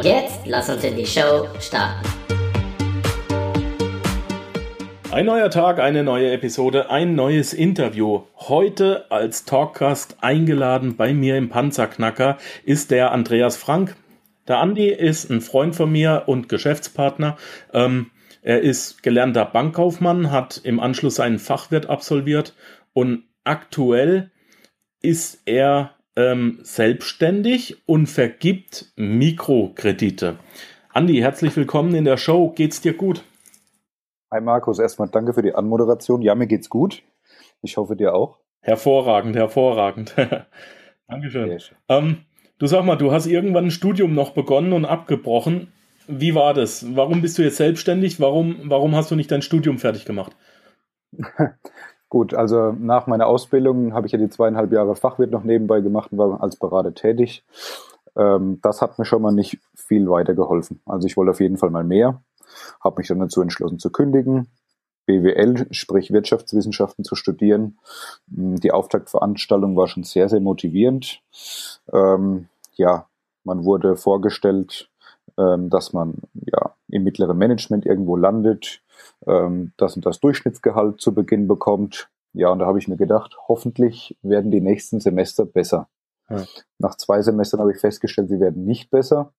Und jetzt lass uns in die Show starten. Ein neuer Tag, eine neue Episode, ein neues Interview. Heute als Talkgast eingeladen bei mir im Panzerknacker ist der Andreas Frank. Der Andi ist ein Freund von mir und Geschäftspartner. Ähm, er ist gelernter Bankkaufmann, hat im Anschluss seinen Fachwirt absolviert und aktuell ist er ähm, selbstständig und vergibt Mikrokredite. Andi, herzlich willkommen in der Show. Geht's dir gut? Hi Markus, erstmal danke für die Anmoderation. Ja, mir geht's gut. Ich hoffe dir auch. Hervorragend, hervorragend. Dankeschön. Ähm, du sag mal, du hast irgendwann ein Studium noch begonnen und abgebrochen. Wie war das? Warum bist du jetzt selbstständig? Warum, warum hast du nicht dein Studium fertig gemacht? Gut, also nach meiner Ausbildung habe ich ja die zweieinhalb Jahre Fachwirt noch nebenbei gemacht und war als Berater tätig. Ähm, das hat mir schon mal nicht viel weitergeholfen. Also ich wollte auf jeden Fall mal mehr, habe mich dann dazu entschlossen zu kündigen, BWL, sprich Wirtschaftswissenschaften zu studieren. Die Auftaktveranstaltung war schon sehr, sehr motivierend. Ähm, ja, man wurde vorgestellt, ähm, dass man ja im mittleren Management irgendwo landet, ähm, das und das Durchschnittsgehalt zu Beginn bekommt. Ja, und da habe ich mir gedacht, hoffentlich werden die nächsten Semester besser. Ja. Nach zwei Semestern habe ich festgestellt, sie werden nicht besser.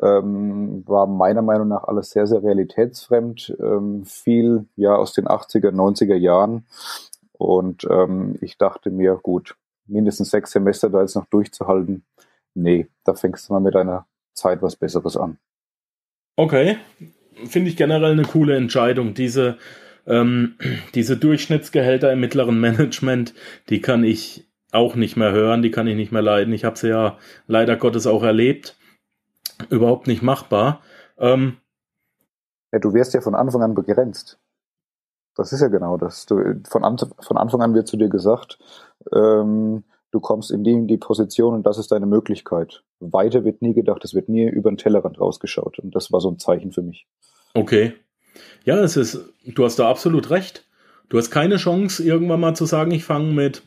Ähm, war meiner Meinung nach alles sehr, sehr realitätsfremd, ähm, viel ja aus den 80er, 90er Jahren. Und ähm, ich dachte mir, gut, mindestens sechs Semester da jetzt noch durchzuhalten, nee, da fängst du mal mit einer Zeit was Besseres an. Okay, finde ich generell eine coole Entscheidung. Diese, ähm, diese Durchschnittsgehälter im mittleren Management, die kann ich auch nicht mehr hören, die kann ich nicht mehr leiden. Ich habe sie ja leider Gottes auch erlebt. Überhaupt nicht machbar. Ähm, ja, du wirst ja von Anfang an begrenzt. Das ist ja genau das. Du, von, an, von Anfang an wird zu dir gesagt, ähm, du kommst in die, in die Position und das ist deine Möglichkeit. Weiter wird nie gedacht, es wird nie über den Tellerrand rausgeschaut. Und das war so ein Zeichen für mich. Okay. Ja, es ist, du hast da absolut recht. Du hast keine Chance, irgendwann mal zu sagen, ich fange mit,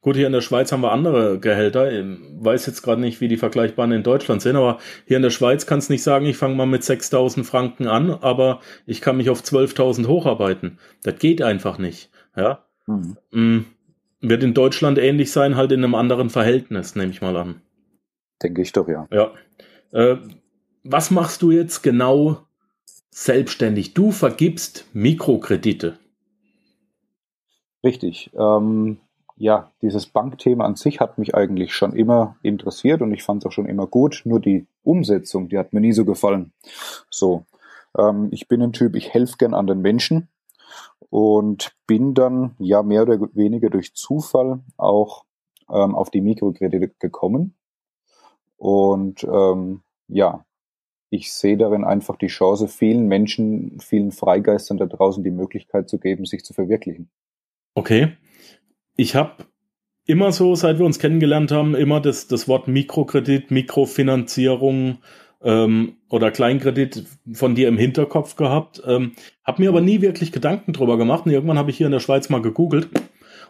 gut, hier in der Schweiz haben wir andere Gehälter. Ich weiß jetzt gerade nicht, wie die vergleichbaren in Deutschland sind, aber hier in der Schweiz kannst du nicht sagen, ich fange mal mit 6000 Franken an, aber ich kann mich auf 12.000 hocharbeiten. Das geht einfach nicht. Ja. Mhm. Mm wird in Deutschland ähnlich sein, halt in einem anderen Verhältnis, nehme ich mal an. Denke ich doch, ja. Ja. Äh, was machst du jetzt genau selbstständig? Du vergibst Mikrokredite. Richtig. Ähm, ja, dieses Bankthema an sich hat mich eigentlich schon immer interessiert und ich fand es auch schon immer gut. Nur die Umsetzung, die hat mir nie so gefallen. So, ähm, ich bin ein Typ, ich helfe gern anderen Menschen und bin dann ja mehr oder weniger durch Zufall auch ähm, auf die Mikrokredite gekommen. Und ähm, ja, ich sehe darin einfach die Chance, vielen Menschen, vielen Freigeistern da draußen die Möglichkeit zu geben, sich zu verwirklichen. Okay. Ich habe immer so, seit wir uns kennengelernt haben, immer das, das Wort Mikrokredit, Mikrofinanzierung ähm, oder Kleinkredit von dir im Hinterkopf gehabt. Ähm, habe mir aber nie wirklich Gedanken drüber gemacht. Und irgendwann habe ich hier in der Schweiz mal gegoogelt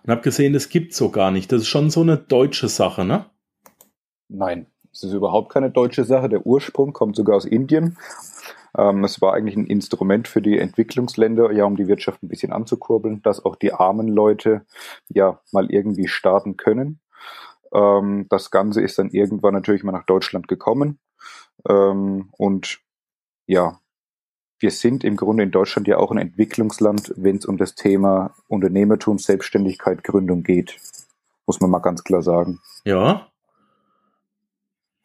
und habe gesehen, das gibt so gar nicht. Das ist schon so eine deutsche Sache, ne? Nein, es ist überhaupt keine deutsche Sache. Der Ursprung kommt sogar aus Indien. Ähm, es war eigentlich ein Instrument für die Entwicklungsländer, ja, um die Wirtschaft ein bisschen anzukurbeln, dass auch die armen Leute ja mal irgendwie starten können. Ähm, das Ganze ist dann irgendwann natürlich mal nach Deutschland gekommen. Ähm, und ja, wir sind im Grunde in Deutschland ja auch ein Entwicklungsland, wenn es um das Thema Unternehmertum, Selbstständigkeit, Gründung geht. Muss man mal ganz klar sagen. Ja.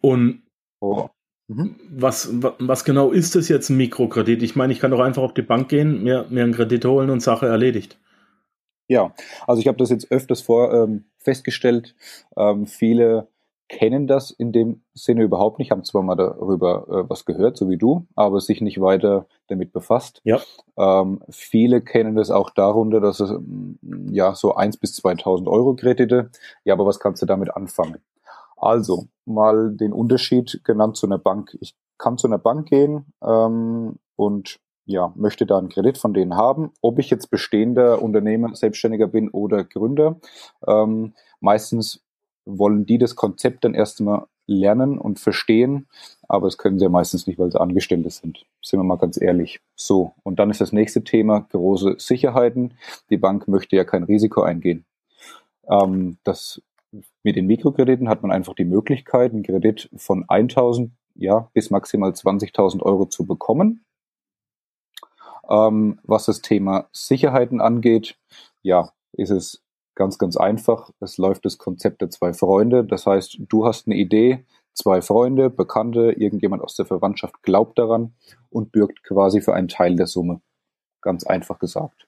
Und oh. mhm. was, was genau ist das jetzt ein Mikrokredit? Ich meine, ich kann doch einfach auf die Bank gehen, mir, mir einen Kredit holen und Sache erledigt. Ja, also ich habe das jetzt öfters vor ähm, festgestellt. Ähm, viele kennen das in dem Sinne überhaupt nicht, haben zwar mal darüber äh, was gehört, so wie du, aber sich nicht weiter damit befasst. Ja. Ähm, viele kennen das auch darunter, dass es mm, ja so eins bis 2000 Euro Kredite. Ja, aber was kannst du damit anfangen? Also mal den Unterschied genannt zu einer Bank. Ich kann zu einer Bank gehen ähm, und ja, möchte da einen Kredit von denen haben. Ob ich jetzt bestehender Unternehmer, Selbstständiger bin oder Gründer, ähm, meistens wollen die das Konzept dann erstmal lernen und verstehen, aber das können sie ja meistens nicht, weil sie Angestellte sind. Sind wir mal ganz ehrlich. So, und dann ist das nächste Thema große Sicherheiten. Die Bank möchte ja kein Risiko eingehen. Ähm, das, mit den Mikrokrediten hat man einfach die Möglichkeit, einen Kredit von 1000 ja, bis maximal 20.000 Euro zu bekommen. Ähm, was das Thema Sicherheiten angeht, ja, ist es Ganz, ganz einfach. Es läuft das Konzept der zwei Freunde. Das heißt, du hast eine Idee, zwei Freunde, Bekannte, irgendjemand aus der Verwandtschaft glaubt daran und bürgt quasi für einen Teil der Summe. Ganz einfach gesagt.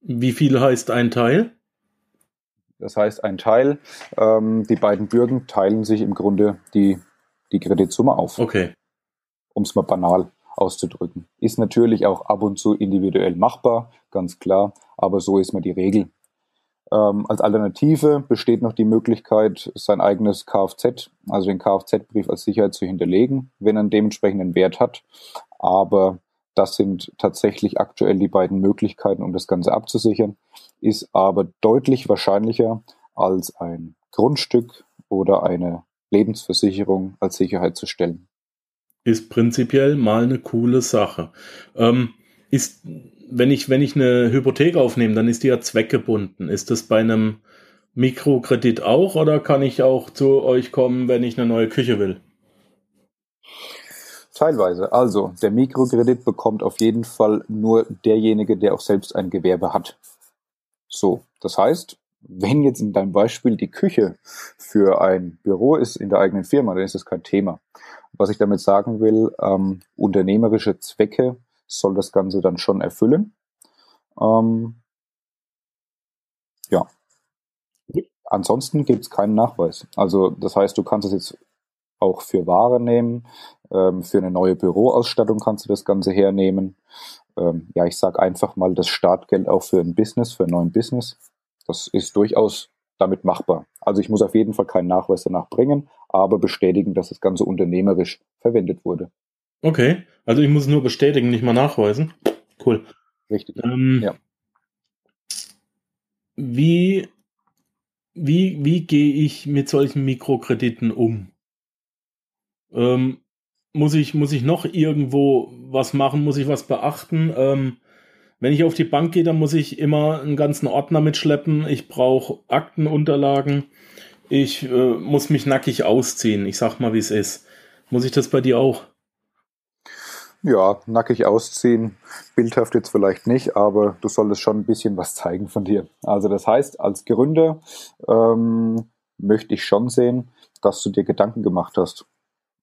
Wie viel heißt ein Teil? Das heißt, ein Teil, ähm, die beiden Bürgen teilen sich im Grunde die, die Kreditsumme auf. Okay. Um es mal banal auszudrücken. Ist natürlich auch ab und zu individuell machbar, ganz klar, aber so ist mal die Regel. Ähm, als Alternative besteht noch die Möglichkeit, sein eigenes Kfz, also den Kfz-Brief als Sicherheit zu hinterlegen, wenn er einen dementsprechenden Wert hat. Aber das sind tatsächlich aktuell die beiden Möglichkeiten, um das Ganze abzusichern, ist aber deutlich wahrscheinlicher als ein Grundstück oder eine Lebensversicherung als Sicherheit zu stellen. Ist prinzipiell mal eine coole Sache. Ähm, ist wenn ich, wenn ich eine Hypothek aufnehme, dann ist die ja zweckgebunden. Ist das bei einem Mikrokredit auch oder kann ich auch zu euch kommen, wenn ich eine neue Küche will? Teilweise. Also, der Mikrokredit bekommt auf jeden Fall nur derjenige, der auch selbst ein Gewerbe hat. So, das heißt, wenn jetzt in deinem Beispiel die Küche für ein Büro ist in der eigenen Firma, dann ist das kein Thema. Was ich damit sagen will, ähm, unternehmerische Zwecke soll das Ganze dann schon erfüllen. Ähm, ja. Ansonsten gibt es keinen Nachweis. Also das heißt, du kannst es jetzt auch für Ware nehmen, ähm, für eine neue Büroausstattung kannst du das Ganze hernehmen. Ähm, ja, ich sage einfach mal das Startgeld auch für ein Business, für einen neuen Business. Das ist durchaus damit machbar. Also ich muss auf jeden Fall keinen Nachweis danach bringen, aber bestätigen, dass das Ganze unternehmerisch verwendet wurde. Okay, also ich muss nur bestätigen, nicht mal nachweisen. Cool. Richtig. Ähm, ja. Wie, wie, wie gehe ich mit solchen Mikrokrediten um? Ähm, muss ich, muss ich noch irgendwo was machen? Muss ich was beachten? Ähm, wenn ich auf die Bank gehe, dann muss ich immer einen ganzen Ordner mitschleppen. Ich brauche Aktenunterlagen. Ich äh, muss mich nackig ausziehen. Ich sag mal, wie es ist. Muss ich das bei dir auch? Ja, nackig ausziehen, bildhaft jetzt vielleicht nicht, aber du solltest schon ein bisschen was zeigen von dir. Also das heißt, als Gründer ähm, möchte ich schon sehen, dass du dir Gedanken gemacht hast.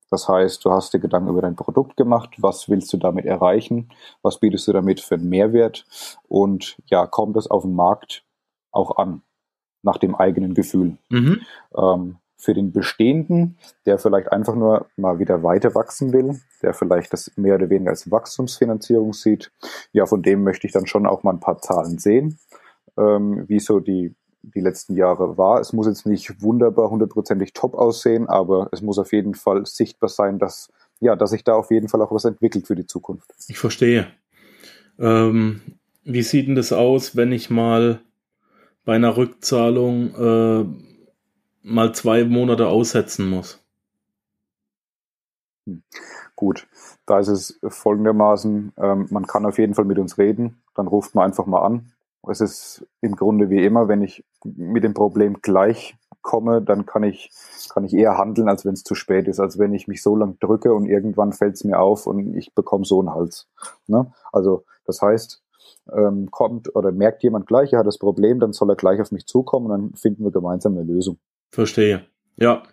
Das heißt, du hast dir Gedanken über dein Produkt gemacht, was willst du damit erreichen, was bietest du damit für einen Mehrwert und ja, kommt es auf dem Markt auch an, nach dem eigenen Gefühl. Mhm. Ähm, für den Bestehenden, der vielleicht einfach nur mal wieder weiter wachsen will, der vielleicht das mehr oder weniger als Wachstumsfinanzierung sieht, ja, von dem möchte ich dann schon auch mal ein paar Zahlen sehen, ähm, wie so die, die letzten Jahre war. Es muss jetzt nicht wunderbar hundertprozentig top aussehen, aber es muss auf jeden Fall sichtbar sein, dass, ja, dass sich da auf jeden Fall auch was entwickelt für die Zukunft. Ich verstehe. Ähm, wie sieht denn das aus, wenn ich mal bei einer Rückzahlung äh, mal zwei Monate aussetzen muss. Hm. Gut, da ist es folgendermaßen, ähm, man kann auf jeden Fall mit uns reden, dann ruft man einfach mal an. Es ist im Grunde wie immer, wenn ich mit dem Problem gleich komme, dann kann ich, kann ich eher handeln, als wenn es zu spät ist, als wenn ich mich so lang drücke und irgendwann fällt es mir auf und ich bekomme so einen Hals. Ne? Also das heißt, ähm, kommt oder merkt jemand gleich, er hat das Problem, dann soll er gleich auf mich zukommen und dann finden wir gemeinsam eine Lösung. Verstehe. Ja.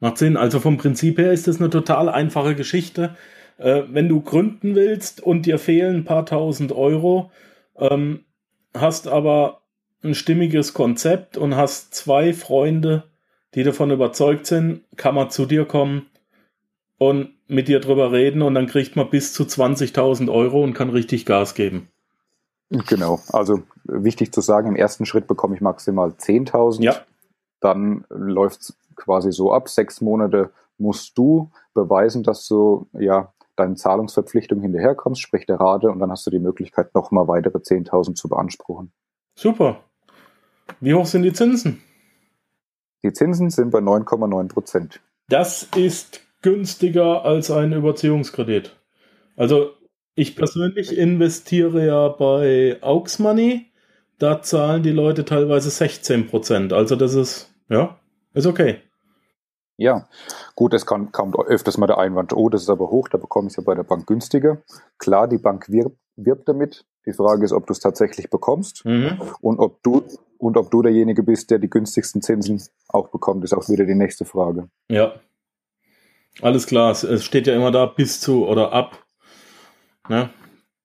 Macht Sinn. Also vom Prinzip her ist das eine total einfache Geschichte. Äh, wenn du gründen willst und dir fehlen ein paar tausend Euro, ähm, hast aber ein stimmiges Konzept und hast zwei Freunde, die davon überzeugt sind, kann man zu dir kommen und mit dir drüber reden und dann kriegt man bis zu 20.000 Euro und kann richtig Gas geben. Genau, also wichtig zu sagen, im ersten Schritt bekomme ich maximal 10.000. Ja. Dann läuft es quasi so ab, sechs Monate musst du beweisen, dass du ja deinen Zahlungsverpflichtungen hinterherkommst, sprich der Rate, und dann hast du die Möglichkeit, nochmal weitere 10.000 zu beanspruchen. Super. Wie hoch sind die Zinsen? Die Zinsen sind bei 9,9 Prozent. Das ist günstiger als ein Überziehungskredit. Also ich persönlich investiere ja bei Aux Money. Da zahlen die Leute teilweise 16 Prozent. Also das ist, ja, ist okay. Ja, gut, es kann, kommt öfters mal der Einwand, oh, das ist aber hoch, da bekomme ich es ja bei der Bank günstiger. Klar, die Bank wirbt, wirbt damit. Die Frage ist, ob du es tatsächlich bekommst Mhm. und ob du und ob du derjenige bist, der die günstigsten Zinsen auch bekommt, ist auch wieder die nächste Frage. Ja. Alles klar. Es- steht ja immer da bis zu oder ab. Ne?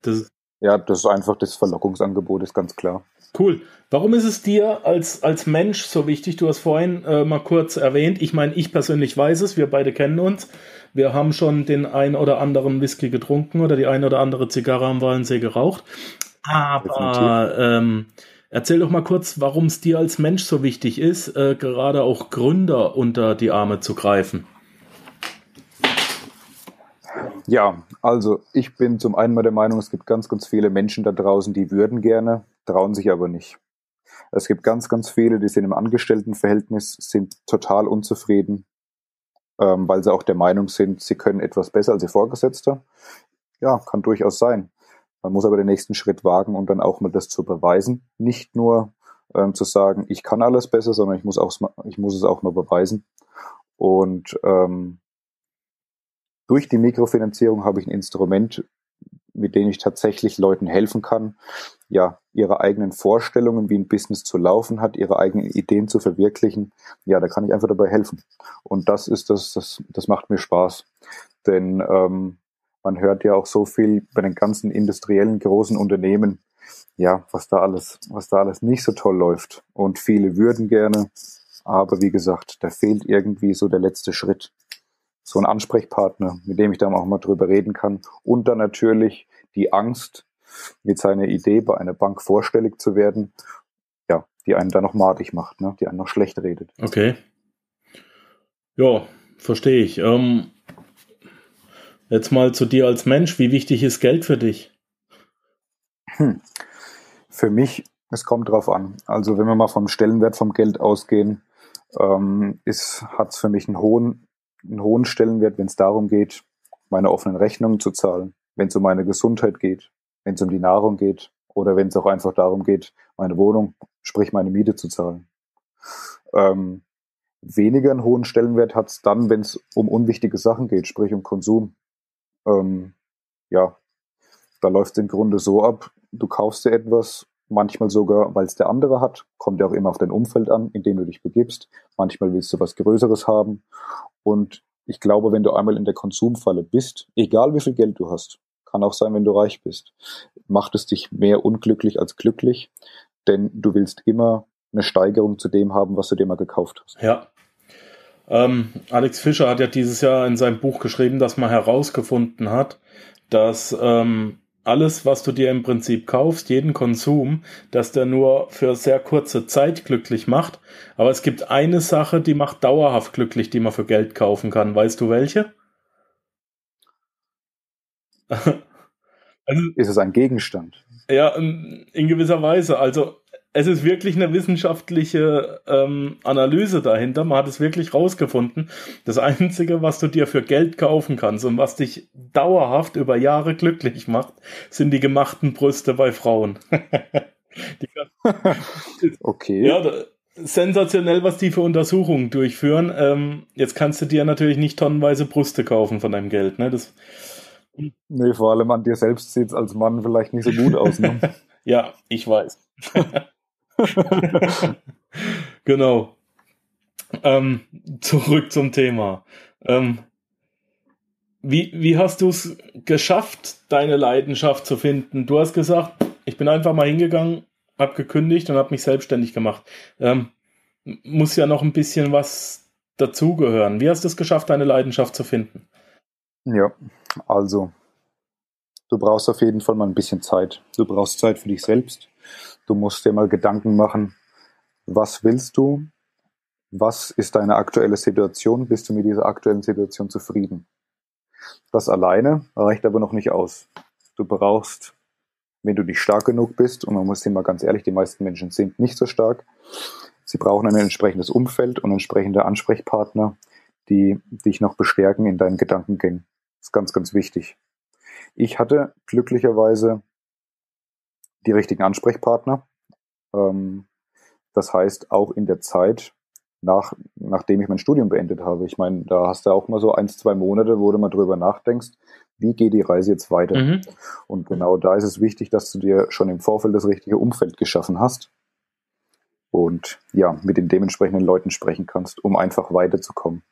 Das ist Ja, das ist einfach das Verlockungsangebot, ist ganz klar. cool. Warum ist es dir als, als Mensch so wichtig? Du hast vorhin äh, mal kurz erwähnt. Ich meine, ich persönlich weiß es. Wir beide kennen uns. Wir haben schon den ein oder anderen Whisky getrunken oder die ein oder andere Zigarre am Walensee geraucht. Aber ähm, erzähl doch mal kurz, warum es dir als Mensch so wichtig ist, äh, gerade auch Gründer unter die Arme zu greifen. Ja, also ich bin zum einen mal der Meinung, es gibt ganz, ganz viele Menschen da draußen, die würden gerne, trauen sich aber nicht. Es gibt ganz, ganz viele, die sind im Angestelltenverhältnis, sind total unzufrieden, ähm, weil sie auch der Meinung sind, sie können etwas besser als ihr Vorgesetzter. Ja, kann durchaus sein. Man muss aber den nächsten Schritt wagen und dann auch mal das zu beweisen. Nicht nur ähm, zu sagen, ich kann alles besser, sondern ich muss, auch, ich muss es auch mal beweisen. Und ähm, durch die Mikrofinanzierung habe ich ein Instrument, mit dem ich tatsächlich Leuten helfen kann, ja, ihre eigenen Vorstellungen, wie ein Business zu laufen hat, ihre eigenen Ideen zu verwirklichen. Ja, da kann ich einfach dabei helfen. Und das ist das, das, das macht mir Spaß. Denn ähm, man hört ja auch so viel bei den ganzen industriellen großen Unternehmen, ja, was da alles, was da alles nicht so toll läuft. Und viele würden gerne, aber wie gesagt, da fehlt irgendwie so der letzte Schritt so ein Ansprechpartner, mit dem ich dann auch mal drüber reden kann. Und dann natürlich die Angst, mit seiner Idee bei einer Bank vorstellig zu werden, ja, die einen dann noch madig macht, ne? die einen noch schlecht redet. Okay. Ja, verstehe ich. Ähm, jetzt mal zu dir als Mensch. Wie wichtig ist Geld für dich? Hm. Für mich, es kommt drauf an. Also wenn wir mal vom Stellenwert vom Geld ausgehen, ähm, hat es für mich einen hohen, einen hohen Stellenwert, wenn es darum geht, meine offenen Rechnungen zu zahlen, wenn es um meine Gesundheit geht, wenn es um die Nahrung geht oder wenn es auch einfach darum geht, meine Wohnung, sprich meine Miete zu zahlen. Ähm, weniger einen hohen Stellenwert hat es dann, wenn es um unwichtige Sachen geht, sprich um Konsum. Ähm, ja, da läuft es im Grunde so ab, du kaufst dir etwas, manchmal sogar, weil es der andere hat, kommt ja auch immer auf dein Umfeld an, in dem du dich begibst. Manchmal willst du was Größeres haben. Und ich glaube, wenn du einmal in der Konsumfalle bist, egal wie viel Geld du hast, kann auch sein, wenn du reich bist, macht es dich mehr unglücklich als glücklich, denn du willst immer eine Steigerung zu dem haben, was du dir mal gekauft hast. Ja. Ähm, Alex Fischer hat ja dieses Jahr in seinem Buch geschrieben, dass man herausgefunden hat, dass ähm, alles, was du dir im Prinzip kaufst, jeden Konsum, dass der nur für sehr kurze Zeit glücklich macht. Aber es gibt eine Sache, die macht dauerhaft glücklich, die man für Geld kaufen kann. Weißt du welche? also, ist es ein Gegenstand? Ja, in gewisser Weise. Also es ist wirklich eine wissenschaftliche ähm, Analyse dahinter. Man hat es wirklich rausgefunden. Das Einzige, was du dir für Geld kaufen kannst und was dich dauerhaft über Jahre glücklich macht, sind die gemachten Brüste bei Frauen. okay. Ja, sensationell, was die für Untersuchungen durchführen. Ähm, jetzt kannst du dir natürlich nicht tonnenweise Brüste kaufen von deinem Geld. Ne? Das nee, vor allem an dir selbst sieht es als Mann vielleicht nicht so gut aus. Ne? ja, ich weiß. genau. Ähm, zurück zum Thema. Ähm, wie, wie hast du es geschafft, deine Leidenschaft zu finden? Du hast gesagt, ich bin einfach mal hingegangen, hab gekündigt und habe mich selbstständig gemacht. Ähm, muss ja noch ein bisschen was dazugehören. Wie hast du es geschafft, deine Leidenschaft zu finden? Ja, also du brauchst auf jeden Fall mal ein bisschen Zeit. Du brauchst Zeit für dich selbst. Du musst dir mal Gedanken machen, was willst du? Was ist deine aktuelle Situation? Bist du mit dieser aktuellen Situation zufrieden? Das alleine reicht aber noch nicht aus. Du brauchst, wenn du nicht stark genug bist, und man muss immer ganz ehrlich, die meisten Menschen sind nicht so stark, sie brauchen ein entsprechendes Umfeld und entsprechende Ansprechpartner, die dich noch bestärken in deinen Gedankengängen. Das ist ganz, ganz wichtig. Ich hatte glücklicherweise die richtigen Ansprechpartner. Ähm, das heißt, auch in der Zeit, nach, nachdem ich mein Studium beendet habe. Ich meine, da hast du auch mal so ein, zwei Monate, wo du mal drüber nachdenkst, wie geht die Reise jetzt weiter? Mhm. Und genau da ist es wichtig, dass du dir schon im Vorfeld das richtige Umfeld geschaffen hast und ja, mit den dementsprechenden Leuten sprechen kannst, um einfach weiterzukommen.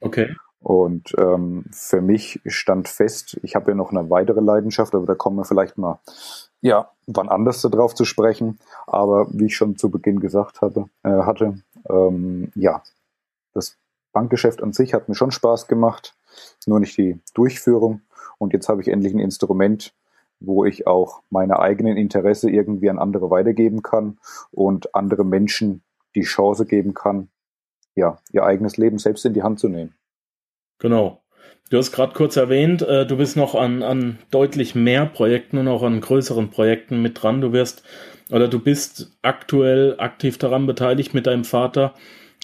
Okay. Und ähm, für mich stand fest, ich habe ja noch eine weitere Leidenschaft, aber da kommen wir vielleicht mal ja, wann anders darauf zu sprechen. Aber wie ich schon zu Beginn gesagt habe, äh, hatte, ähm, ja, das Bankgeschäft an sich hat mir schon Spaß gemacht, nur nicht die Durchführung. Und jetzt habe ich endlich ein Instrument, wo ich auch meine eigenen Interesse irgendwie an andere weitergeben kann und andere Menschen die Chance geben kann, ja, ihr eigenes Leben selbst in die Hand zu nehmen. Genau. Du hast gerade kurz erwähnt, äh, du bist noch an, an deutlich mehr Projekten und auch an größeren Projekten mit dran. Du wirst oder du bist aktuell aktiv daran beteiligt mit deinem Vater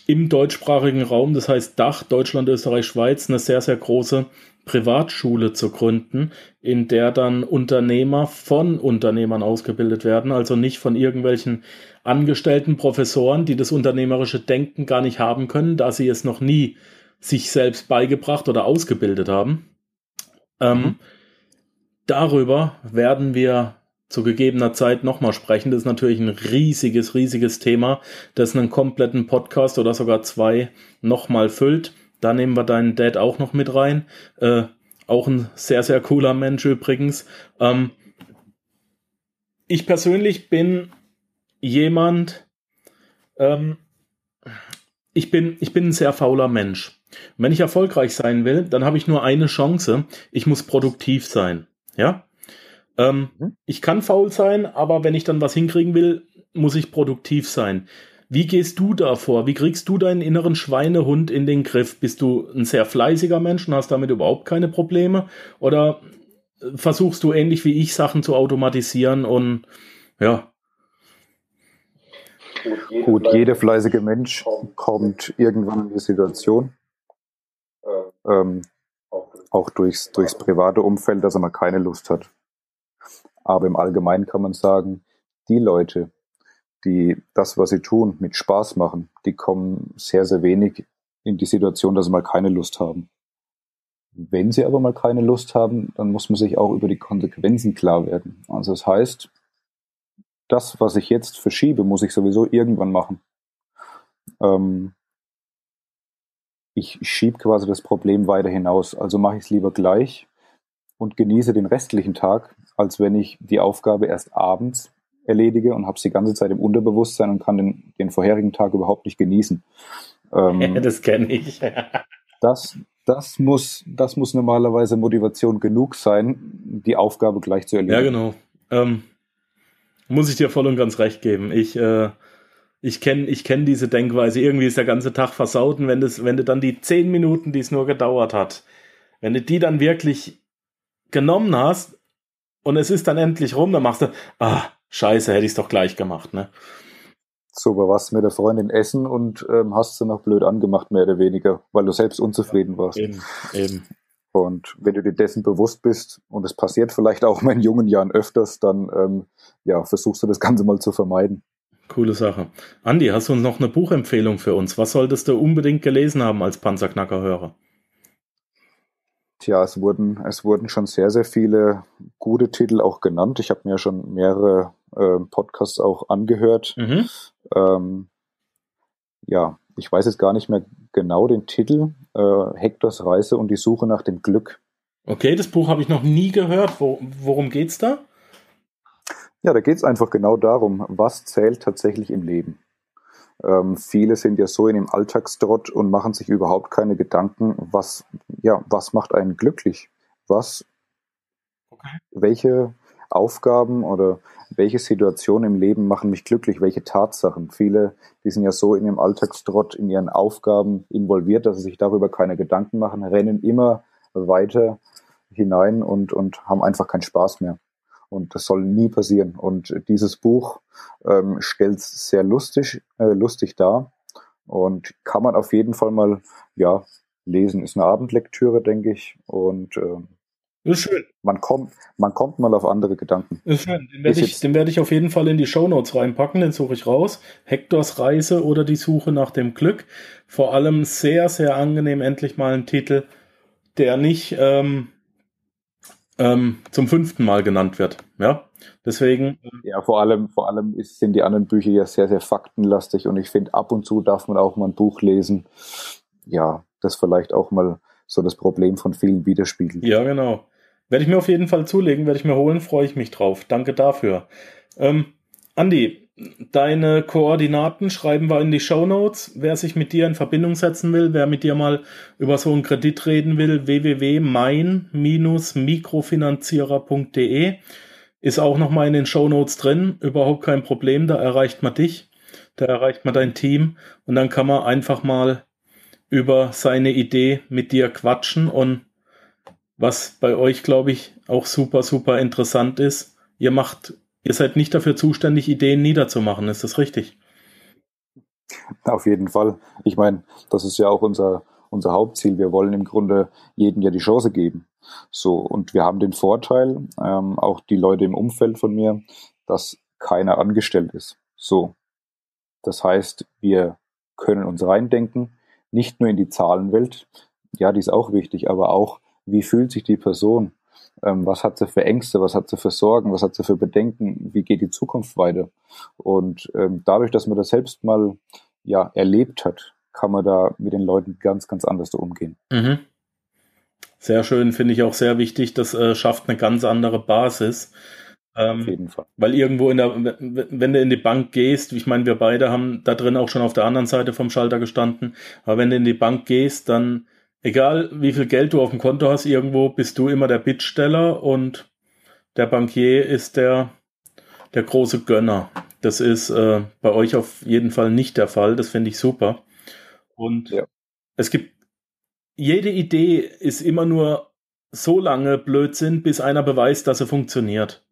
im deutschsprachigen Raum, das heißt Dach, Deutschland, Österreich, Schweiz, eine sehr, sehr große Privatschule zu gründen, in der dann Unternehmer von Unternehmern ausgebildet werden, also nicht von irgendwelchen angestellten Professoren, die das unternehmerische Denken gar nicht haben können, da sie es noch nie sich selbst beigebracht oder ausgebildet haben. Ähm, mhm. Darüber werden wir zu gegebener Zeit nochmal sprechen. Das ist natürlich ein riesiges, riesiges Thema, das einen kompletten Podcast oder sogar zwei nochmal füllt. Da nehmen wir deinen Dad auch noch mit rein. Äh, auch ein sehr, sehr cooler Mensch übrigens. Ähm, ich persönlich bin jemand, ähm, ich bin, ich bin ein sehr fauler Mensch. wenn ich erfolgreich sein will, dann habe ich nur eine Chance. Ich muss produktiv sein. Ja? Ähm, mhm. Ich kann faul sein, aber wenn ich dann was hinkriegen will, muss ich produktiv sein. Wie gehst du da vor? Wie kriegst du deinen inneren Schweinehund in den Griff? Bist du ein sehr fleißiger Mensch und hast damit überhaupt keine Probleme? Oder versuchst du ähnlich wie ich Sachen zu automatisieren und ja? Gut, jeder fleißige Mensch kommt irgendwann in die Situation, ähm, auch durchs, durchs private Umfeld, dass er mal keine Lust hat. Aber im Allgemeinen kann man sagen, die Leute, die das, was sie tun, mit Spaß machen, die kommen sehr, sehr wenig in die Situation, dass sie mal keine Lust haben. Wenn sie aber mal keine Lust haben, dann muss man sich auch über die Konsequenzen klar werden. Also das heißt, das, was ich jetzt verschiebe, muss ich sowieso irgendwann machen. Ähm, ich schiebe quasi das Problem weiter hinaus. Also mache ich es lieber gleich und genieße den restlichen Tag, als wenn ich die Aufgabe erst abends erledige und habe es die ganze Zeit im Unterbewusstsein und kann den, den vorherigen Tag überhaupt nicht genießen. Ähm, das kenne ich. das, das, muss, das muss normalerweise Motivation genug sein, die Aufgabe gleich zu erledigen. Ja, genau. Ähm, muss ich dir voll und ganz recht geben. Ich, äh, ich kenne ich kenn diese Denkweise. Irgendwie ist der ganze Tag versaut und wenn, das, wenn du dann die zehn Minuten, die es nur gedauert hat, wenn du die dann wirklich genommen hast und es ist dann endlich rum, dann machst du, ah, scheiße, hätte ich es doch gleich gemacht, ne? So, aber warst mit der Freundin essen und ähm, hast sie noch blöd angemacht, mehr oder weniger, weil du selbst unzufrieden warst. Eben, eben. Und wenn du dir dessen bewusst bist, und es passiert vielleicht auch in jungen Jahren öfters, dann ähm, ja, versuchst du das Ganze mal zu vermeiden. Coole Sache. Andi, hast du noch eine Buchempfehlung für uns? Was solltest du unbedingt gelesen haben als Panzerknacker-Hörer? Tja, es wurden, es wurden schon sehr, sehr viele gute Titel auch genannt. Ich habe mir schon mehrere äh, Podcasts auch angehört. Mhm. Ähm, ja, ich weiß jetzt gar nicht mehr genau den Titel. Äh, Hektors Reise und die Suche nach dem Glück. Okay, das Buch habe ich noch nie gehört. Wo, worum geht's da? Ja, da geht es einfach genau darum, was zählt tatsächlich im Leben. Ähm, viele sind ja so in dem Alltagstrott und machen sich überhaupt keine Gedanken, was, ja, was macht einen glücklich? Was, okay. welche Aufgaben oder welche Situationen im Leben machen mich glücklich? Welche Tatsachen? Viele, die sind ja so in ihrem Alltagstrott, in ihren Aufgaben involviert, dass sie sich darüber keine Gedanken machen, rennen immer weiter hinein und, und haben einfach keinen Spaß mehr. Und das soll nie passieren. Und dieses Buch ähm, stellt es sehr lustig, äh, lustig dar und kann man auf jeden Fall mal ja, lesen. Ist eine Abendlektüre, denke ich. Und ähm, ist schön. Man kommt, man kommt mal auf andere Gedanken. Ist schön. Den werde ich, den werde ich auf jeden Fall in die Shownotes reinpacken. Den suche ich raus. Hektors Reise oder die Suche nach dem Glück. Vor allem sehr, sehr angenehm. Endlich mal ein Titel, der nicht ähm, ähm, zum fünften Mal genannt wird. Ja, deswegen. Ähm, ja, vor allem, vor allem ist, sind die anderen Bücher ja sehr, sehr faktenlastig und ich finde, ab und zu darf man auch mal ein Buch lesen. Ja, das vielleicht auch mal so das Problem von vielen widerspiegelt. Ja, genau. Werde ich mir auf jeden Fall zulegen, werde ich mir holen, freue ich mich drauf. Danke dafür. Ähm, Andi, Deine Koordinaten schreiben wir in die Show Notes. Wer sich mit dir in Verbindung setzen will, wer mit dir mal über so einen Kredit reden will, www.mein-mikrofinanzierer.de ist auch nochmal in den Show Notes drin. Überhaupt kein Problem, da erreicht man dich, da erreicht man dein Team und dann kann man einfach mal über seine Idee mit dir quatschen und was bei euch, glaube ich, auch super, super interessant ist. Ihr macht Ihr seid nicht dafür zuständig, Ideen niederzumachen, ist das richtig? Auf jeden Fall. Ich meine, das ist ja auch unser, unser Hauptziel. Wir wollen im Grunde jedem ja die Chance geben. So, und wir haben den Vorteil, ähm, auch die Leute im Umfeld von mir, dass keiner angestellt ist. So. Das heißt, wir können uns reindenken, nicht nur in die Zahlenwelt, ja, die ist auch wichtig, aber auch, wie fühlt sich die Person? ähm, was hat sie für Ängste, was hat sie für Sorgen, was hat sie für Bedenken, wie geht die Zukunft weiter. Und ähm, dadurch, dass man das selbst mal ja, erlebt hat, kann man da mit den Leuten ganz, ganz anders umgehen. Mhm. Sehr schön, finde ich auch sehr wichtig. Das äh, schafft eine ganz andere Basis. Ähm, auf jeden Fall. Weil irgendwo in der, wenn du in die Bank gehst, ich meine, wir beide haben da drin auch schon auf der anderen Seite vom Schalter gestanden, aber wenn du in die Bank gehst, dann egal wie viel Geld du auf dem Konto hast, irgendwo bist du immer der Bittsteller und der Bankier ist der, der große Gönner. Das ist äh, bei euch auf jeden Fall nicht der Fall. Das finde ich super. Und ja. es gibt, jede Idee ist immer nur so lange Blödsinn, bis einer beweist, dass sie funktioniert.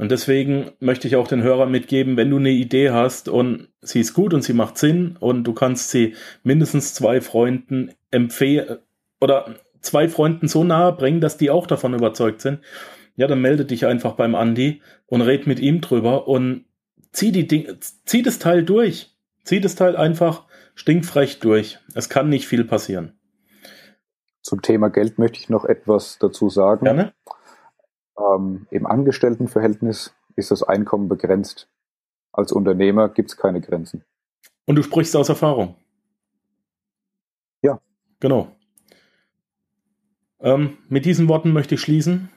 Und deswegen möchte ich auch den Hörern mitgeben, wenn du eine Idee hast und sie ist gut und sie macht Sinn und du kannst sie mindestens zwei Freunden empfehlen oder zwei Freunden so nahe bringen, dass die auch davon überzeugt sind, ja, dann melde dich einfach beim Andi und red mit ihm drüber und zieh die Dinge, zieh das Teil durch. Zieh das Teil einfach stinkfrech durch. Es kann nicht viel passieren. Zum Thema Geld möchte ich noch etwas dazu sagen. Gerne. Ähm, Im Angestelltenverhältnis ist das Einkommen begrenzt. Als Unternehmer gibt es keine Grenzen. Und du sprichst aus Erfahrung. Ja. Genau. Ähm, mit diesen Worten möchte ich schließen.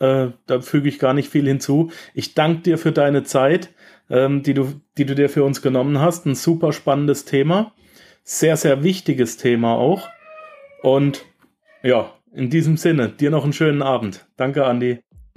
Äh, da füge ich gar nicht viel hinzu. Ich danke dir für deine Zeit, ähm, die, du, die du dir für uns genommen hast. Ein super spannendes Thema. Sehr, sehr wichtiges Thema auch. Und ja, in diesem Sinne, dir noch einen schönen Abend. Danke, Andi.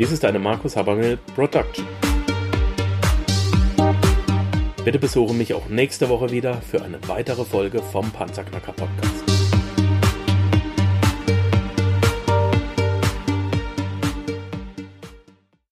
Dies ist eine Markus Habermill Production. Bitte besuche mich auch nächste Woche wieder für eine weitere Folge vom Panzerknacker Podcast.